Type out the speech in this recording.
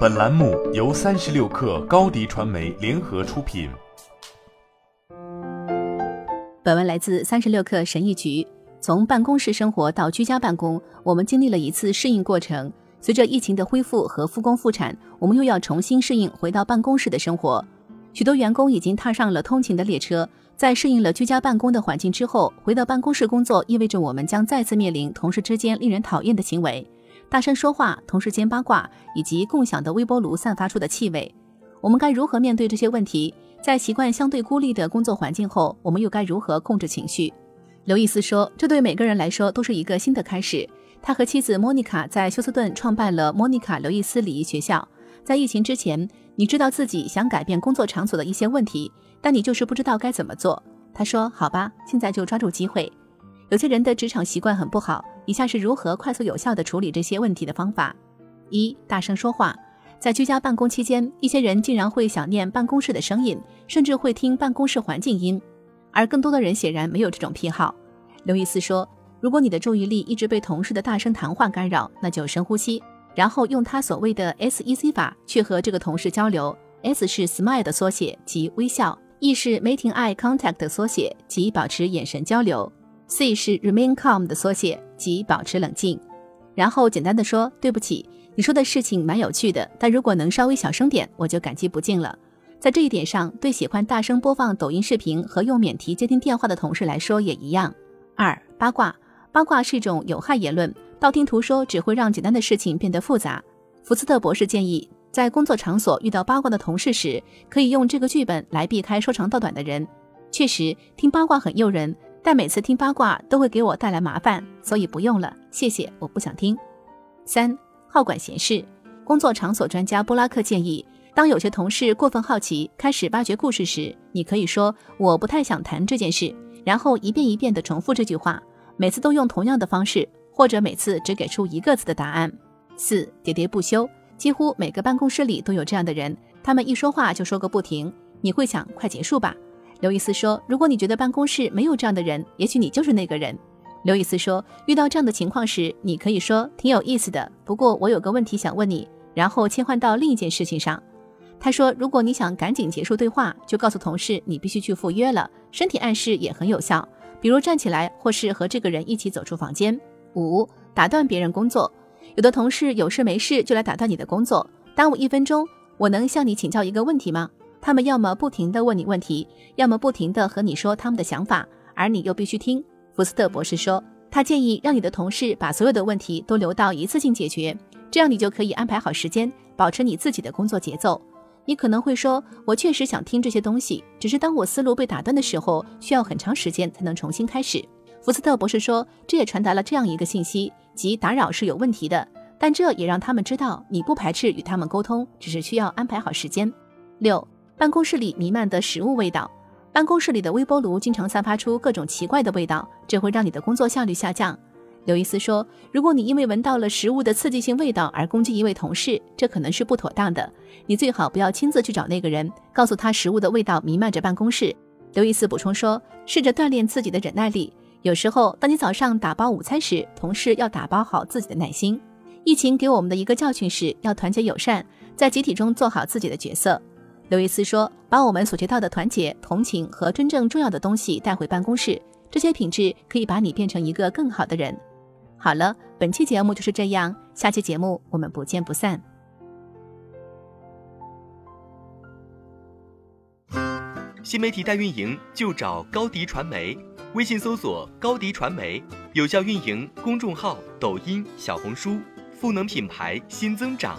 本栏目由三十六氪高低传媒联合出品。本文来自三十六氪神译局。从办公室生活到居家办公，我们经历了一次适应过程。随着疫情的恢复和复工复产，我们又要重新适应回到办公室的生活。许多员工已经踏上了通勤的列车。在适应了居家办公的环境之后，回到办公室工作意味着我们将再次面临同事之间令人讨厌的行为：大声说话、同事间八卦以及共享的微波炉散发出的气味。我们该如何面对这些问题？在习惯相对孤立的工作环境后，我们又该如何控制情绪？刘易斯说：“这对每个人来说都是一个新的开始。”他和妻子莫妮卡在休斯顿创办了莫妮卡·刘易斯礼仪学校。在疫情之前，你知道自己想改变工作场所的一些问题。但你就是不知道该怎么做。他说：“好吧，现在就抓住机会。有些人的职场习惯很不好。以下是如何快速有效地处理这些问题的方法：一、大声说话。在居家办公期间，一些人竟然会想念办公室的声音，甚至会听办公室环境音，而更多的人显然没有这种癖好。”刘易斯说：“如果你的注意力一直被同事的大声谈话干扰，那就深呼吸，然后用他所谓的 S E C 法去和这个同事交流。S 是 Smile 的缩写，即微笑。E 是 Making Eye Contact 的缩写，即保持眼神交流。C 是 Remain Calm 的缩写，即保持冷静。然后简单的说：“对不起，你说的事情蛮有趣的，但如果能稍微小声点，我就感激不尽了。”在这一点上，对喜欢大声播放抖音视频和用免提接听电话的同事来说也一样。二、八卦，八卦是一种有害言论，道听途说只会让简单的事情变得复杂。福斯特博士建议。在工作场所遇到八卦的同事时，可以用这个剧本来避开说长道短的人。确实，听八卦很诱人，但每次听八卦都会给我带来麻烦，所以不用了，谢谢，我不想听。三，好管闲事。工作场所专家布拉克建议，当有些同事过分好奇，开始挖掘故事时，你可以说我不太想谈这件事，然后一遍一遍地重复这句话，每次都用同样的方式，或者每次只给出一个字的答案。四，喋喋不休。几乎每个办公室里都有这样的人，他们一说话就说个不停。你会想，快结束吧？刘易斯说，如果你觉得办公室没有这样的人，也许你就是那个人。刘易斯说，遇到这样的情况时，你可以说挺有意思的，不过我有个问题想问你，然后切换到另一件事情上。他说，如果你想赶紧结束对话，就告诉同事你必须去赴约了。身体暗示也很有效，比如站起来，或是和这个人一起走出房间。五，打断别人工作。有的同事有事没事就来打断你的工作，耽误一分钟，我能向你请教一个问题吗？他们要么不停地问你问题，要么不停地和你说他们的想法，而你又必须听。福斯特博士说，他建议让你的同事把所有的问题都留到一次性解决，这样你就可以安排好时间，保持你自己的工作节奏。你可能会说，我确实想听这些东西，只是当我思路被打断的时候，需要很长时间才能重新开始。福斯特博士说，这也传达了这样一个信息。即打扰是有问题的，但这也让他们知道你不排斥与他们沟通，只是需要安排好时间。六，办公室里弥漫的食物味道，办公室里的微波炉经常散发出各种奇怪的味道，这会让你的工作效率下降。刘易斯说，如果你因为闻到了食物的刺激性味道而攻击一位同事，这可能是不妥当的。你最好不要亲自去找那个人，告诉他食物的味道弥漫着办公室。刘易斯补充说，试着锻炼自己的忍耐力。有时候，当你早上打包午餐时，同事要打包好自己的耐心。疫情给我们的一个教训是要团结友善，在集体中做好自己的角色。刘易斯说：“把我们所学到的团结、同情和真正重要的东西带回办公室，这些品质可以把你变成一个更好的人。”好了，本期节目就是这样，下期节目我们不见不散。新媒体代运营就找高迪传媒。微信搜索高迪传媒，有效运营公众号、抖音、小红书，赋能品牌新增长。